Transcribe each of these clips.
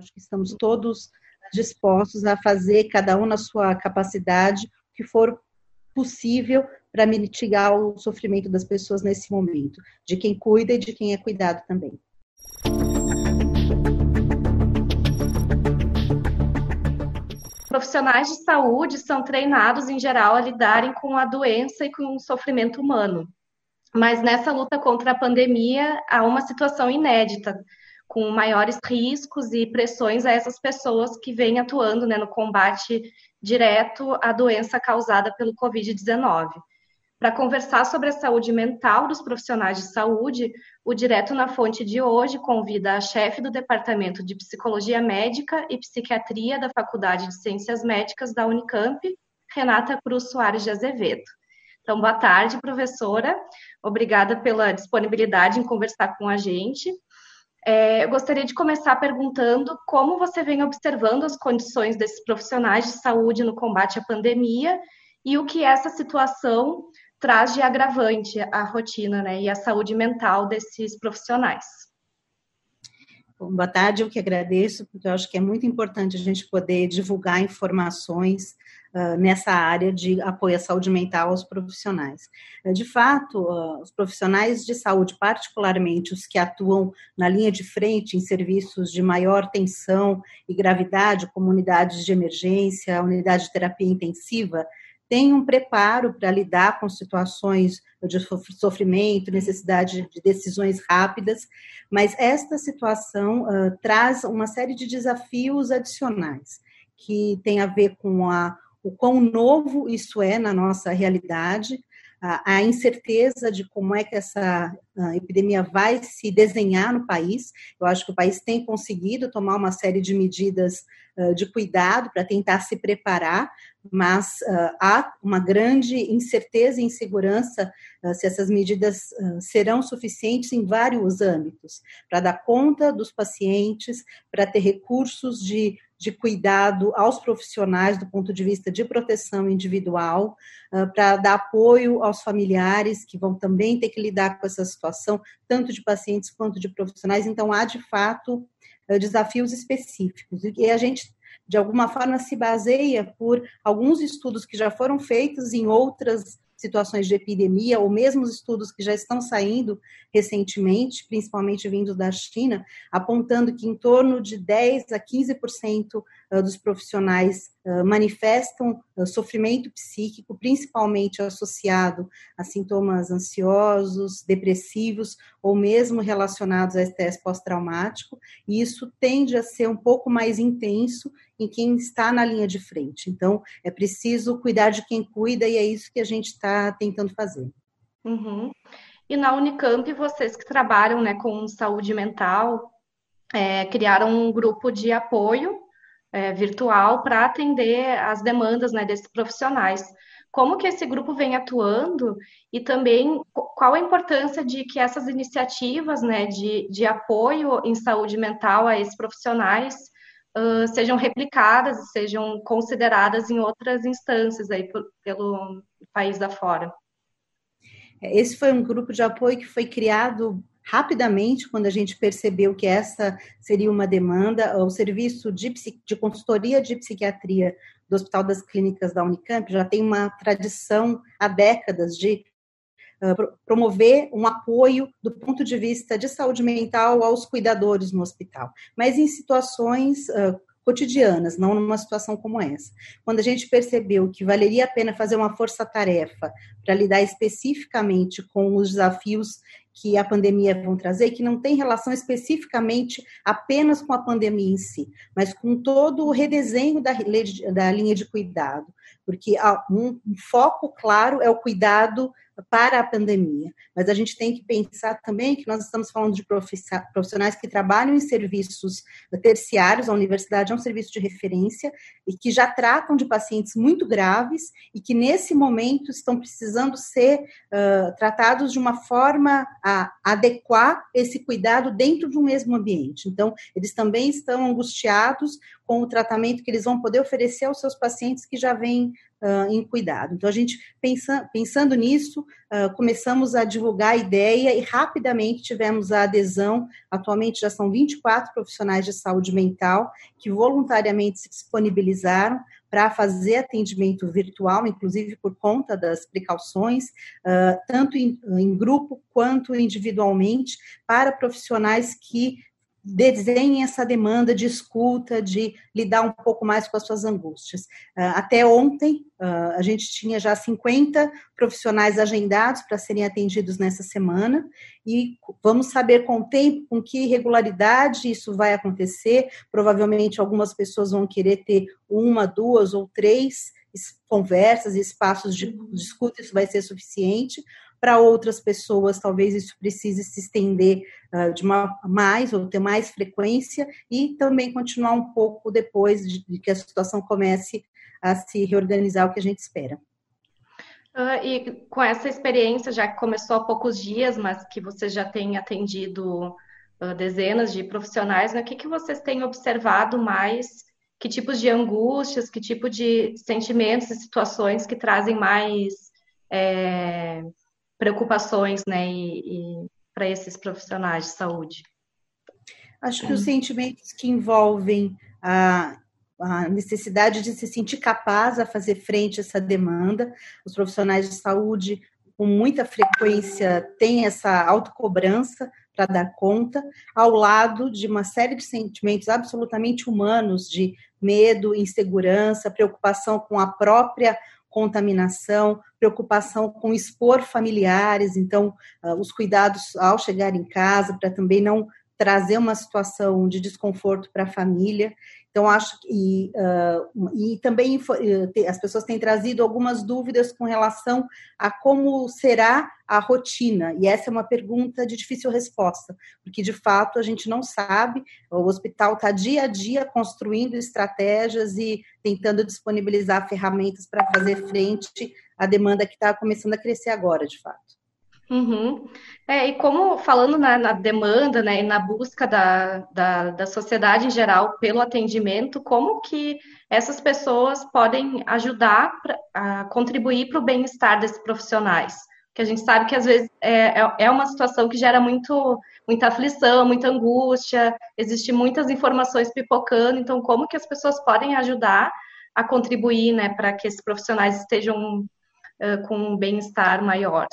Acho que estamos todos dispostos a fazer, cada um na sua capacidade, o que for possível para mitigar o sofrimento das pessoas nesse momento, de quem cuida e de quem é cuidado também. Profissionais de saúde são treinados, em geral, a lidarem com a doença e com o sofrimento humano. Mas nessa luta contra a pandemia, há uma situação inédita, com maiores riscos e pressões a essas pessoas que vêm atuando né, no combate direto à doença causada pelo Covid-19. Para conversar sobre a saúde mental dos profissionais de saúde, o Direto na Fonte de hoje convida a chefe do Departamento de Psicologia Médica e Psiquiatria da Faculdade de Ciências Médicas da Unicamp, Renata Cruz Soares de Azevedo. Então, boa tarde, professora. Obrigada pela disponibilidade em conversar com a gente. É, eu gostaria de começar perguntando como você vem observando as condições desses profissionais de saúde no combate à pandemia e o que essa situação traz de agravante à rotina né, e à saúde mental desses profissionais. Boa tarde, eu que agradeço, porque eu acho que é muito importante a gente poder divulgar informações uh, nessa área de apoio à saúde mental aos profissionais. Uh, de fato, uh, os profissionais de saúde, particularmente os que atuam na linha de frente em serviços de maior tensão e gravidade, como unidades de emergência, unidade de terapia intensiva, tem um preparo para lidar com situações de sofrimento, necessidade de decisões rápidas, mas esta situação uh, traz uma série de desafios adicionais que tem a ver com a, o quão novo isso é na nossa realidade, a, incerteza de como é que essa epidemia vai se desenhar no país. Eu acho que o país tem conseguido tomar uma série de medidas uh, de cuidado para tentar se preparar, mas uh, há uma grande incerteza e insegurança uh, se essas medidas serão suficientes em vários âmbitos, para dar conta dos pacientes, para ter recursos de de cuidado aos profissionais do ponto de vista de proteção individual, uh, para dar apoio aos familiares que vão também ter que lidar com essa situação, tanto de pacientes quanto de profissionais. Então, há de fato uh, desafios específicos. E a gente, de alguma forma, se baseia por alguns estudos que já foram feitos em outras situações de epidemia, ou mesmo os estudos que já estão saindo recentemente, principalmente vindos da China, apontando que em torno de 10 a 15% ah, dos profissionais ah, manifestam ah, sofrimento psíquico, principalmente associado a sintomas ansiosos, depressivos ou mesmo relacionados a estresse pós-traumático, e isso tende a ser um pouco mais intenso em quem está na linha de frente. Então, é preciso cuidar de quem cuida e é isso que a gente está tentando fazer. Uhum. E na Unicamp, vocês que trabalham né, com saúde mental, é, criaram um grupo de apoio é, virtual para atender as demandas né, desses profissionais. Como que esse grupo vem atuando e também qual a importância de que essas iniciativas né, de, de apoio em saúde mental a esses profissionais uh, sejam replicadas, sejam consideradas em outras instâncias aí por, pelo país da fora. Esse foi um grupo de apoio que foi criado rapidamente quando a gente percebeu que essa seria uma demanda. O serviço de, de consultoria de psiquiatria do Hospital das Clínicas da Unicamp já tem uma tradição há décadas de promover um apoio do ponto de vista de saúde mental aos cuidadores no hospital, mas em situações cotidianas, não numa situação como essa. Quando a gente percebeu que valeria a pena fazer uma força-tarefa para lidar especificamente com os desafios que a pandemia vão trazer, que não tem relação especificamente apenas com a pandemia em si, mas com todo o redesenho da, da linha de cuidado, porque um, foco claro é o cuidado para a pandemia. Mas a gente tem que pensar também que nós estamos falando de profissionais que trabalham em serviços terciários, a universidade é um serviço de referência e que já tratam de pacientes muito graves e que nesse momento estão precisando ser uh, tratados de uma forma a adequar esse cuidado dentro de um mesmo ambiente. Então, eles também estão angustiados com o tratamento que eles vão poder oferecer aos seus pacientes que já vêm uh, em cuidado. Então, a gente, pensa, pensando nisso, uh, começamos a divulgar a ideia e rapidamente tivemos a adesão. Atualmente já são 24 profissionais de saúde mental que voluntariamente se disponibilizaram para fazer atendimento virtual, inclusive por conta das precauções, uh, tanto em, em grupo quanto individualmente, para profissionais que desenhem essa demanda de escuta, de lidar um pouco mais com as suas angústias. Uh, até ontem, uh, a gente tinha já 50 profissionais agendados para serem atendidos nessa semana, e vamos saber com o tempo, com que regularidade isso vai acontecer. Provavelmente algumas pessoas vão querer ter uma, duas ou três conversas e espaços de, de escuta, isso vai ser suficiente. Para outras pessoas, talvez isso precise se estender uh, de uma, mais ou ter mais frequência e também continuar um pouco depois de, de que a situação comece a se reorganizar, o que a gente espera. Uh, e com essa experiência, já que começou há poucos dias, mas que você já tem atendido uh, dezenas de profissionais, né, o que, que vocês têm observado mais? Que tipos de angústias, que tipo de sentimentos e situações que trazem mais é, preocupações, né, e, e para esses profissionais de saúde? Acho que os sentimentos que envolvem a, a necessidade de se sentir capaz a fazer frente a essa demanda, os profissionais de saúde com muita frequência têm essa autocobrança para dar conta, ao lado de uma série de sentimentos absolutamente humanos de medo, insegurança, preocupação com a própria contaminação, preocupação com expor familiares, então, uh, os cuidados ao chegar em casa, para também não trazer uma situação de desconforto para a família. Então, acho que. E, uh, e também uh, as pessoas têm trazido algumas dúvidas com relação a como será a rotina. E essa é uma pergunta de difícil resposta, porque de fato a gente não sabe. O hospital está dia a dia construindo estratégias e tentando disponibilizar ferramentas para fazer frente à demanda que está começando a crescer agora, de fato. Uhum. É, e como falando na, na, demanda, né, e na busca da, da, da sociedade em geral pelo atendimento, como que essas pessoas podem ajudar pra, a contribuir para o bem-estar desses profissionais? Que a gente sabe que às vezes é, é, é uma situação que gera muito, muita aflição, muita angústia, existe muitas informações pipocando, então como que as pessoas podem ajudar a contribuir, né, para que esses profissionais estejam uh, com um bem-estar maior?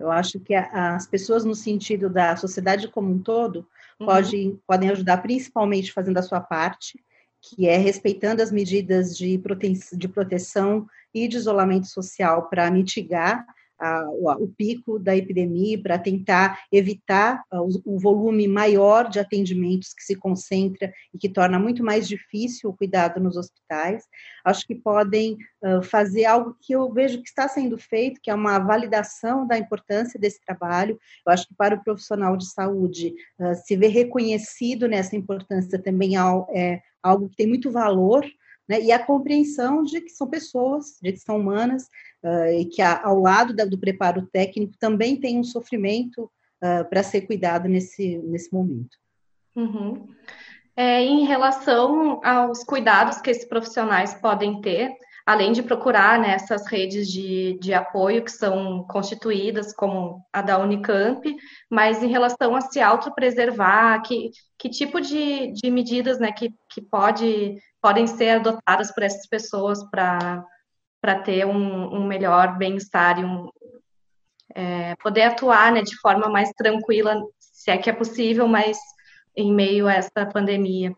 Eu acho que as pessoas, no sentido da sociedade como um todo, uhum. pode, podem ajudar principalmente fazendo a sua parte, que é respeitando as medidas de, prote de proteção e de isolamento social para mitigar a, o, pico da epidemia, para tentar evitar o, o, volume maior de atendimentos que se concentra e que torna muito mais difícil o cuidado nos hospitais. Acho que podem uh, fazer algo que eu vejo que está sendo feito, que é uma validação da importância desse trabalho. Eu acho que para o profissional de saúde uh, se ver reconhecido nessa importância também é algo que tem muito valor né, e a compreensão de que são pessoas, de que são humanas, uh, e que a, ao lado da, do preparo técnico também tem um sofrimento uh, para ser cuidado nesse, nesse momento. Uhum. É, em relação aos cuidados que esses profissionais podem ter, além de procurar né, essas redes de, de apoio que são constituídas, como a da Unicamp, mas em relação a se autopreservar, que, que tipo de, de medidas né, que, que pode podem ser adotadas por essas pessoas para ter um, um melhor bem-estar e um, é, poder atuar né, de forma mais tranquila, se é que é possível, mas em meio a essa pandemia.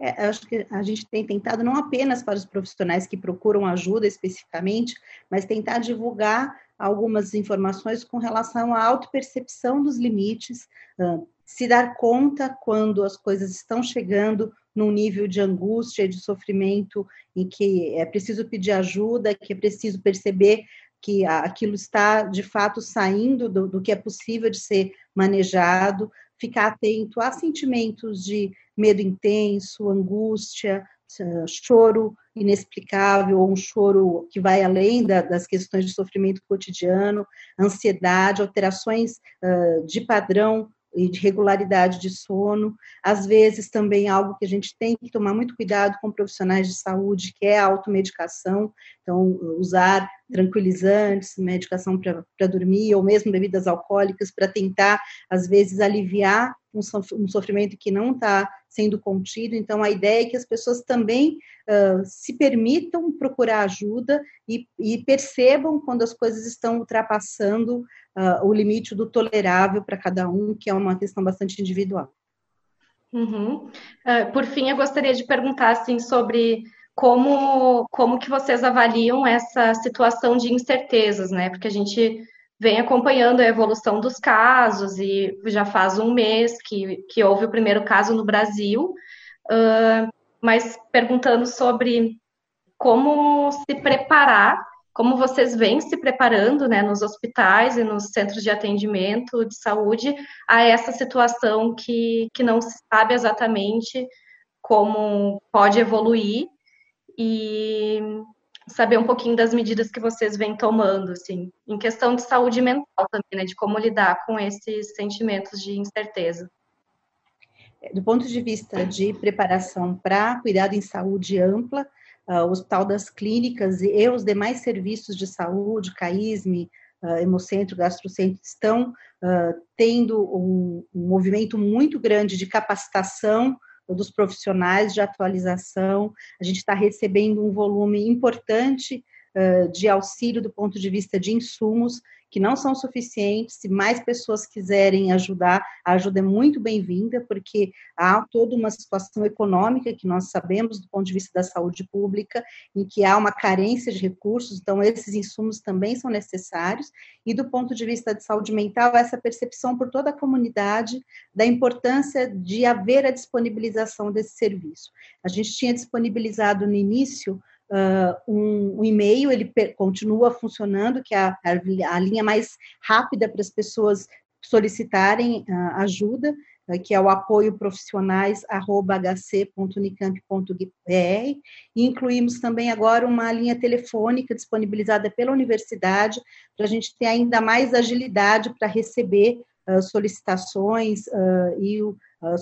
É, acho que a gente tem tentado não apenas para os profissionais que procuram ajuda especificamente, mas tentar divulgar algumas informações com relação à autopercepção dos limites, se dar conta quando as coisas estão chegando num nível de angústia, de sofrimento, em que é preciso pedir ajuda, que é preciso perceber que aquilo está de fato saindo do, do, que é possível de ser manejado, ficar atento a sentimentos de medo intenso, angústia, choro inexplicável, ou um choro que vai além da, das questões de sofrimento cotidiano, ansiedade, alterações uh, de padrão e de regularidade de sono, às vezes também algo que a gente tem que tomar muito cuidado com profissionais de saúde, que é a automedicação, então usar tranquilizantes, medicação para dormir, ou mesmo bebidas alcoólicas, para tentar, às vezes, aliviar um sofrimento que não está sendo contido. Então, a ideia é que as pessoas também uh, se permitam procurar ajuda e, e, percebam quando as coisas estão ultrapassando uh, o limite do tolerável para cada um, que é uma questão bastante individual. Uhum. Uh, por fim, eu gostaria de perguntar assim sobre como, como que vocês avaliam essa situação de incertezas, né? Porque a gente vem acompanhando a evolução dos casos e já faz um mês que, que houve o primeiro caso no Brasil, uh, mas perguntando sobre como se preparar, como vocês vêm se preparando né, nos hospitais e nos centros de atendimento de saúde a essa situação que, que não se sabe exatamente como pode evoluir e saber um pouquinho das medidas que vocês vêm tomando, assim, em questão de saúde mental também, né, de como lidar com esses sentimentos de incerteza. Do ponto de vista de preparação para cuidado em saúde ampla, uh, o Hospital das Clínicas e os demais serviços de saúde, CAISME, uh, Hemocentro, Gastrocentro, estão uh, tendo um, um movimento muito grande de capacitação dos profissionais de atualização. A gente está recebendo um volume importante uh, de auxílio do ponto de vista de insumos que não são suficientes. Se mais pessoas quiserem ajudar, a ajuda é muito bem-vinda, porque há toda uma situação econômica que nós sabemos do ponto de vista da saúde pública, em que há uma carência de recursos, então esses insumos também são necessários. E do ponto de vista de saúde mental, essa percepção por toda a comunidade da importância de haver a disponibilização desse serviço. A gente tinha disponibilizado no início uh, um, um, e-mail, ele continua funcionando, que é a, a, linha mais rápida para as pessoas solicitarem uh, ajuda, uh, que é o apoio profissionais@hc.unicamp.br, e incluímos também agora uma linha telefônica disponibilizada pela universidade, para a gente ter ainda mais agilidade para receber solicitações e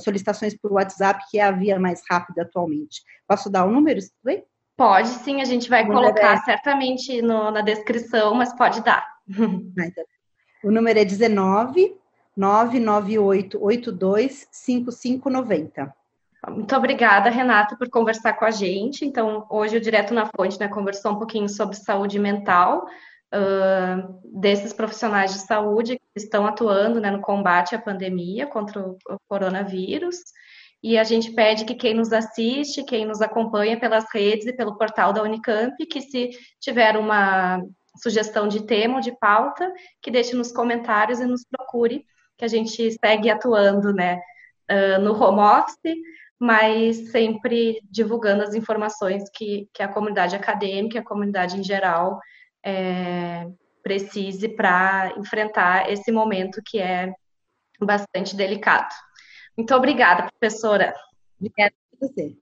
solicitações por WhatsApp, que é a via mais rápida atualmente. Posso dar o número? Tudo bem? Pode sim, a gente vai colocar é... certamente no, na descrição, mas pode dar. Ah, então. O número é 19 99882 5590. Muito obrigada, Renata, por conversar com a gente. Então, hoje o Direto na Fonte né, conversou um pouquinho sobre saúde mental uh, desses profissionais de saúde que estão atuando né, no combate à pandemia contra o coronavírus. E a gente pede que quem nos assiste, quem nos acompanha pelas redes e pelo portal da Unicamp, que se tiver uma sugestão de tema ou de pauta, que deixe nos comentários e nos procure, que a gente segue atuando, né, no home office, mas sempre divulgando as informações que, que a comunidade acadêmica, a comunidade em geral, é, precise para enfrentar esse momento que é bastante delicado. Muito obrigada, professora. Obrigada a você.